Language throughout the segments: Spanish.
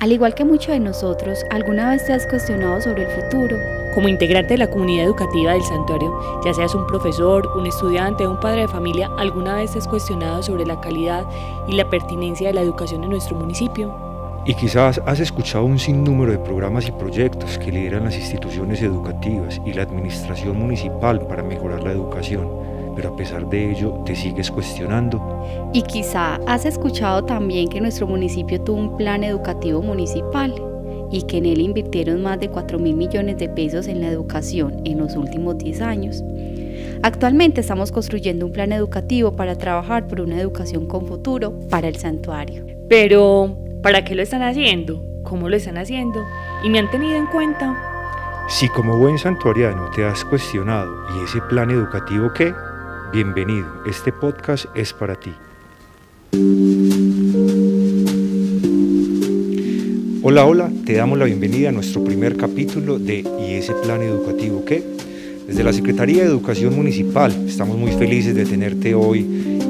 Al igual que muchos de nosotros, ¿alguna vez te has cuestionado sobre el futuro? Como integrante de la comunidad educativa del santuario, ya seas un profesor, un estudiante o un padre de familia, ¿alguna vez te has cuestionado sobre la calidad y la pertinencia de la educación en nuestro municipio? Y quizás has escuchado un sinnúmero de programas y proyectos que lideran las instituciones educativas y la administración municipal para mejorar la educación pero a pesar de ello te sigues cuestionando. Y quizá has escuchado también que nuestro municipio tuvo un plan educativo municipal y que en él invirtieron más de 4 mil millones de pesos en la educación en los últimos 10 años. Actualmente estamos construyendo un plan educativo para trabajar por una educación con futuro para el santuario. Pero, ¿para qué lo están haciendo? ¿Cómo lo están haciendo? ¿Y me han tenido en cuenta? Si como buen santuariano te has cuestionado, ¿y ese plan educativo qué? Bienvenido, este podcast es para ti. Hola, hola, te damos la bienvenida a nuestro primer capítulo de ¿Y ese plan educativo qué? Desde la Secretaría de Educación Municipal estamos muy felices de tenerte hoy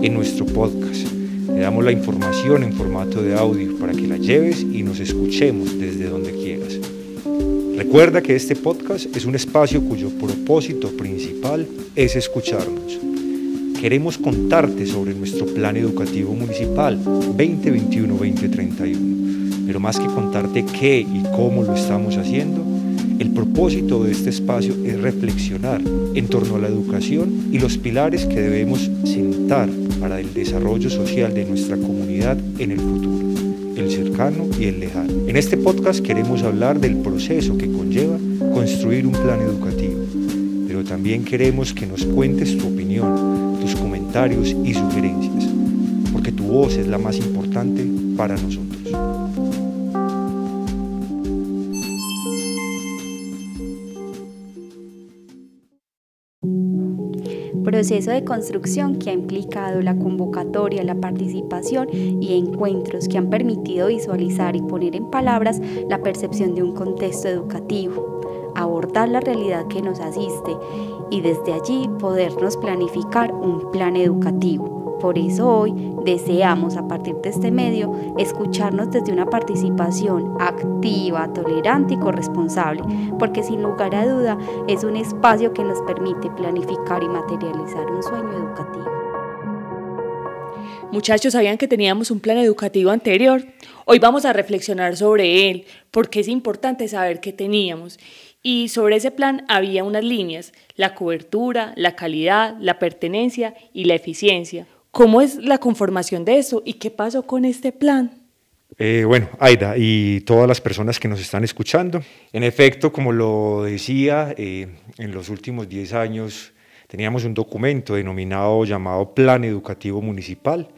en nuestro podcast. Te damos la información en formato de audio para que la lleves y nos escuchemos desde donde quieras. Recuerda que este podcast es un espacio cuyo propósito principal es escucharnos queremos contarte sobre nuestro plan educativo municipal 2021-2031. Pero más que contarte qué y cómo lo estamos haciendo, el propósito de este espacio es reflexionar en torno a la educación y los pilares que debemos sentar para el desarrollo social de nuestra comunidad en el futuro, el cercano y el lejano. En este podcast queremos hablar del proceso que conlleva construir un plan educativo, pero también queremos que nos cuentes tu opinión tus comentarios y sugerencias, porque tu voz es la más importante para nosotros. proceso de construcción que ha implicado la convocatoria, la participación y encuentros que han permitido visualizar y poner en palabras la percepción de un contexto educativo, abordar la realidad que nos asiste y desde allí podernos planificar un plan educativo. Por eso hoy deseamos a partir de este medio escucharnos desde una participación activa, tolerante y corresponsable, porque sin lugar a duda es un espacio que nos permite planificar y materializar un sueño educativo. Muchachos, ¿sabían que teníamos un plan educativo anterior? Hoy vamos a reflexionar sobre él, porque es importante saber que teníamos y sobre ese plan había unas líneas, la cobertura, la calidad, la pertenencia y la eficiencia. ¿Cómo es la conformación de eso y qué pasó con este plan? Eh, bueno, Aida y todas las personas que nos están escuchando, en efecto, como lo decía, eh, en los últimos 10 años teníamos un documento denominado llamado Plan Educativo Municipal.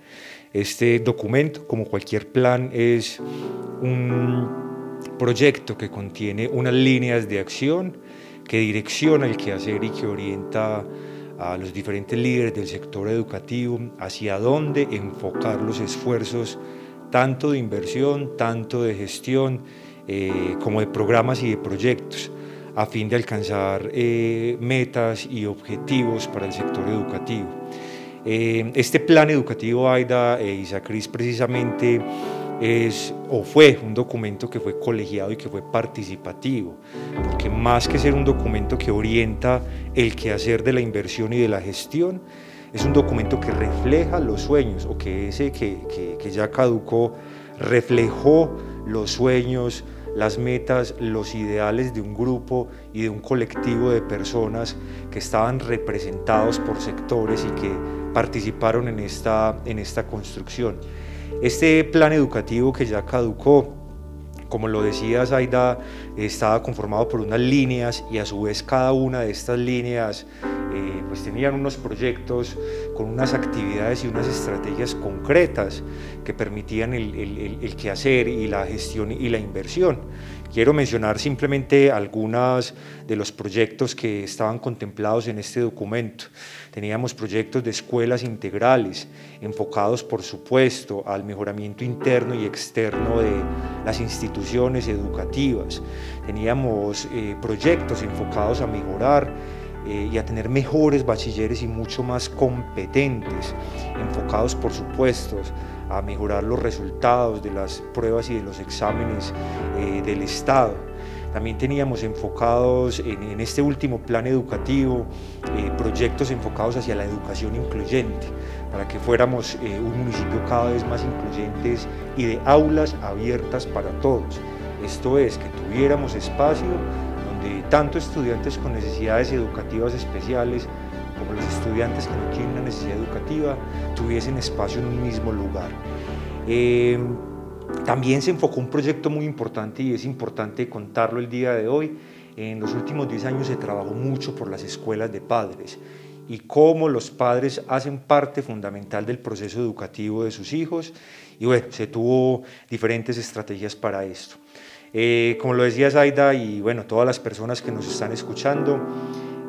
Este documento, como cualquier plan, es un proyecto que contiene unas líneas de acción que direcciona el quehacer y que orienta a los diferentes líderes del sector educativo hacia dónde enfocar los esfuerzos tanto de inversión, tanto de gestión, eh, como de programas y de proyectos, a fin de alcanzar eh, metas y objetivos para el sector educativo. Eh, este plan educativo AIDA e ISACRIS precisamente es o fue un documento que fue colegiado y que fue participativo, porque más que ser un documento que orienta el quehacer de la inversión y de la gestión, es un documento que refleja los sueños o que ese que, que ya caducó reflejó los sueños, las metas, los ideales de un grupo y de un colectivo de personas que estaban representados por sectores y que participaron en esta, en esta construcción. Este plan educativo que ya caducó, como lo decía Zaida, estaba conformado por unas líneas y a su vez cada una de estas líneas eh, pues tenían unos proyectos con unas actividades y unas estrategias concretas que permitían el, el, el quehacer y la gestión y la inversión. Quiero mencionar simplemente algunos de los proyectos que estaban contemplados en este documento. Teníamos proyectos de escuelas integrales, enfocados por supuesto al mejoramiento interno y externo de las instituciones educativas. Teníamos eh, proyectos enfocados a mejorar eh, y a tener mejores bachilleres y mucho más competentes, enfocados por supuesto a mejorar los resultados de las pruebas y de los exámenes eh, del Estado. También teníamos enfocados en, este último plan educativo eh, proyectos enfocados hacia la educación incluyente, para que fuéramos un municipio cada vez más incluyentes y de aulas abiertas para todos. Esto es, que tuviéramos espacio donde tanto estudiantes con necesidades educativas especiales como los estudiantes que no tienen una necesidad educativa tuviesen espacio en un mismo lugar. Eh, también se enfocó un proyecto muy importante y es importante contarlo el día de hoy. En los últimos 10 años se trabajó mucho por las escuelas de padres y cómo los padres hacen parte fundamental del proceso educativo de sus hijos y bueno, se tuvo diferentes estrategias para esto. Eh, como lo decía Zaida y bueno, todas las personas que nos están escuchando,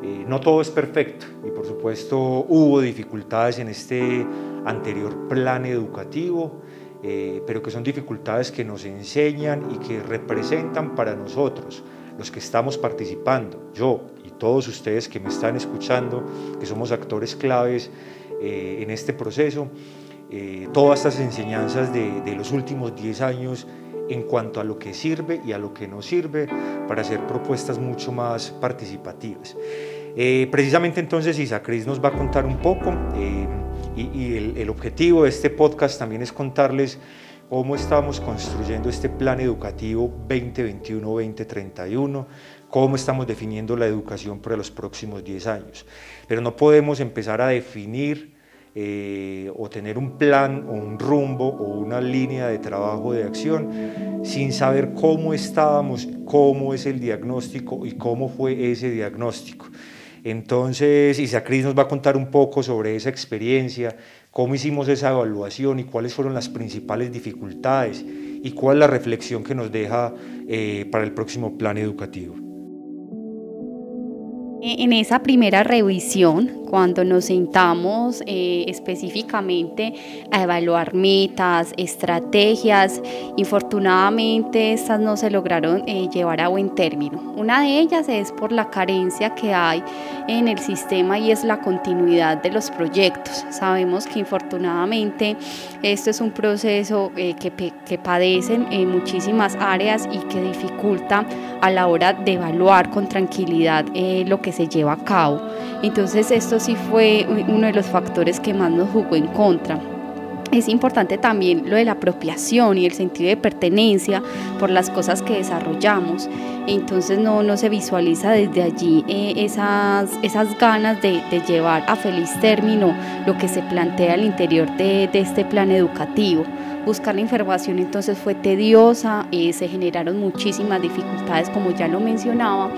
eh, no todo es perfecto y por supuesto hubo dificultades en este anterior plan educativo, eh, pero que son dificultades que nos enseñan y que representan para nosotros, los que estamos participando, yo y todos ustedes que me están escuchando, que somos actores claves en este proceso, todas estas enseñanzas de, de los últimos 10 años en cuanto a lo que sirve y a lo que no sirve para hacer propuestas mucho más participativas. Eh, precisamente entonces Isacris nos va a contar un poco eh, y, el, el, objetivo de este podcast también es contarles cómo estamos construyendo este plan educativo 2021-2031, cómo estamos definiendo la educación para los próximos 10 años. Pero no podemos empezar a definir eh, o tener un plan o un rumbo o una línea de trabajo de acción sin saber cómo estábamos, cómo es el diagnóstico y cómo fue ese diagnóstico. Entonces, Isacris nos va a contar un poco sobre esa experiencia, cómo hicimos esa evaluación y cuáles fueron las principales dificultades y cuál es la reflexión que nos deja eh, para el próximo plan educativo. En esa primera revisión, cuando nos sentamos eh, específicamente a evaluar metas, estrategias, infortunadamente estas no se lograron eh, llevar a buen término. Una de ellas es por la carencia que hay en el sistema y es la continuidad de los proyectos. Sabemos que infortunadamente esto es un proceso eh, que, que padecen en muchísimas áreas y que dificulta a la hora de evaluar con tranquilidad lo que se lleva a cabo. Entonces esto sí fue uno de los factores que más nos jugó en contra. Es importante también lo de la apropiación y el sentido de pertenencia por las cosas que desarrollamos. Entonces no, no se visualiza desde allí eh, esas, esas ganas de, llevar a feliz término lo que se plantea al interior de, este plan educativo. Buscar la información entonces fue tediosa, eh, se generaron muchísimas dificultades como ya lo mencionaba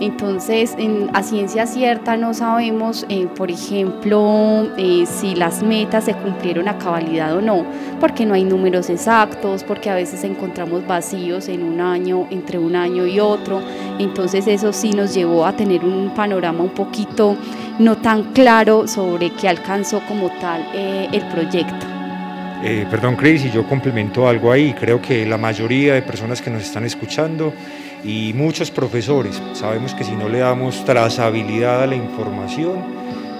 entonces, a ciencia cierta no sabemos, eh, por ejemplo, eh, si las metas se cumplieron a cabalidad o no, porque no hay números exactos, porque a veces encontramos vacíos en un año, entre un año y otro. Entonces, eso sí nos llevó a tener un panorama un poquito no tan claro sobre qué alcanzó como tal eh, el proyecto. perdón, Cris, y yo complemento algo ahí. Creo que la mayoría de personas que nos están escuchando y muchos profesores. Sabemos que si no le damos trazabilidad a la información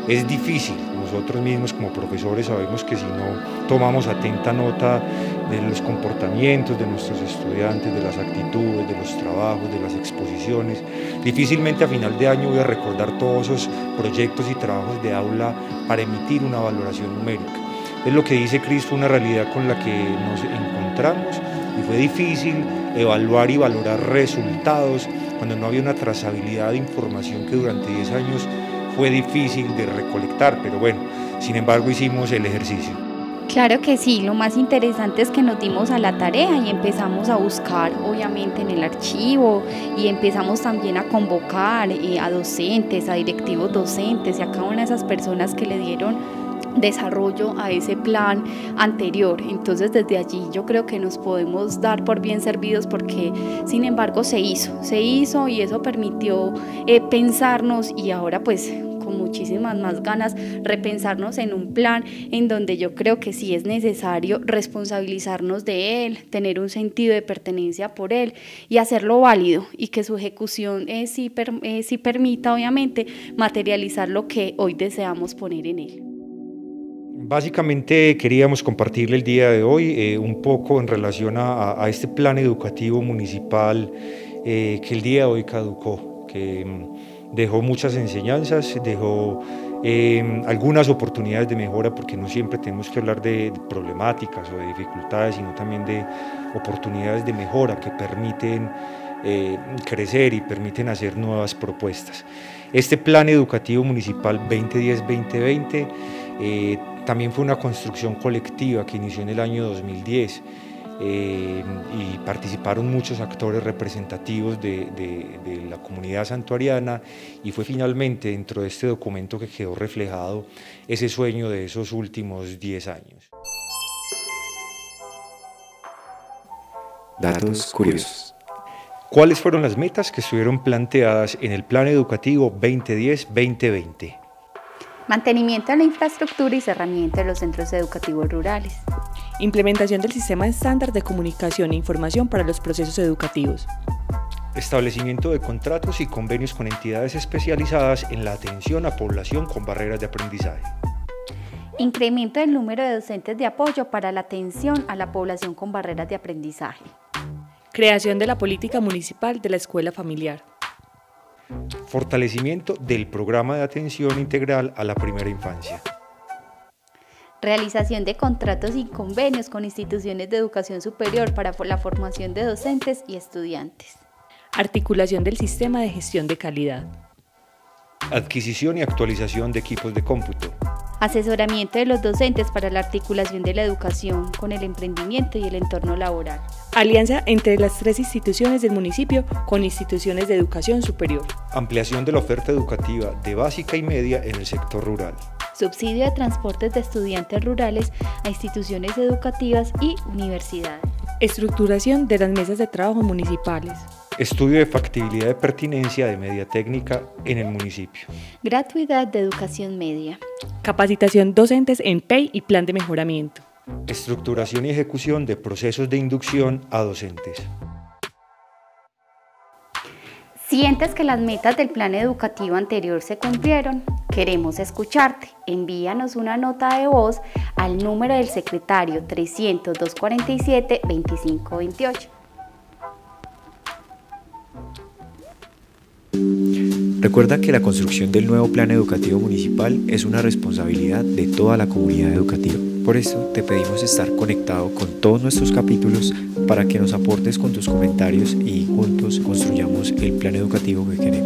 es difícil. Nosotros mismos como profesores sabemos que si no tomamos atenta nota de los comportamientos de nuestros estudiantes, de las actitudes, de los trabajos, de las exposiciones, difícilmente a final de año voy a recordar todos esos proyectos y trabajos de aula para emitir una valoración numérica. Es lo que dice Cris, fue una realidad con la que nos encontramos y fue difícil evaluar y valorar resultados cuando no había una trazabilidad de información que durante 10 años fue difícil de recolectar, pero bueno, sin embargo hicimos el ejercicio. Claro que sí, lo más interesante es que nos dimos a la tarea y empezamos a buscar obviamente en el archivo y empezamos también a convocar eh, a docentes, a directivos docentes y a cada una de esas personas que le dieron desarrollo a ese plan anterior. Entonces desde allí yo creo que nos podemos dar por bien servidos porque sin embargo se hizo, se hizo y eso permitió eh, pensarnos y ahora pues con muchísimas más ganas repensarnos en un plan en donde yo creo que sí es necesario responsabilizarnos de él, tener un sentido de pertenencia por él y hacerlo válido y que su ejecución eh, sí, eh, sí permita obviamente materializar lo que hoy deseamos poner en él. Básicamente queríamos compartirle el día de hoy eh, un poco en relación a, este plan educativo municipal eh, que el día de hoy caducó, que mm, dejó muchas enseñanzas, dejó eh, algunas oportunidades de mejora, porque no siempre tenemos que hablar de problemáticas o de dificultades, sino también de oportunidades de mejora que permiten crecer y permiten hacer nuevas propuestas. Este plan educativo municipal 2010-2020 también fue una construcción colectiva que inició en el año 2010 eh, y participaron muchos actores representativos de, la comunidad santuariana y fue finalmente dentro de este documento que quedó reflejado ese sueño de esos últimos 10 años. Datos curiosos. ¿Cuáles fueron las metas que estuvieron planteadas en el Plan Educativo 2010-2020? Mantenimiento de la infraestructura y cerramiento de los centros educativos rurales. Implementación del sistema estándar de comunicación e información para los procesos educativos. Establecimiento de contratos y convenios con entidades especializadas en la atención a población con barreras de aprendizaje. Incremento del número de docentes de apoyo para la atención a la población con barreras de aprendizaje. Creación de la política municipal de la escuela familiar fortalecimiento del programa de atención integral a la primera infancia. Realización de contratos y convenios con instituciones de educación superior para la formación de docentes y estudiantes. Articulación del sistema de gestión de calidad. Adquisición y actualización de equipos de cómputo. Asesoramiento de los docentes para la articulación de la educación con el emprendimiento y el entorno laboral. Alianza entre las tres instituciones del municipio con instituciones de educación superior. Ampliación de la oferta educativa de básica y media en el sector rural. Subsidio de transportes de estudiantes rurales a instituciones educativas y universidades. Estructuración de las mesas de trabajo municipales. Estudio de factibilidad de pertinencia de media técnica en el municipio. Gratuidad de educación media. Capacitación docentes en PEI y plan de mejoramiento. Estructuración y ejecución de procesos de inducción a docentes. ¿Sientes que las metas del plan educativo anterior se cumplieron? Queremos escucharte. Envíanos una nota de voz al número del secretario 300 247 2528. Recuerda que la construcción del nuevo plan educativo municipal es una responsabilidad de toda la comunidad educativa. Por eso te pedimos estar conectado con todos nuestros capítulos para que nos aportes con tus comentarios y juntos construyamos el plan educativo que queremos.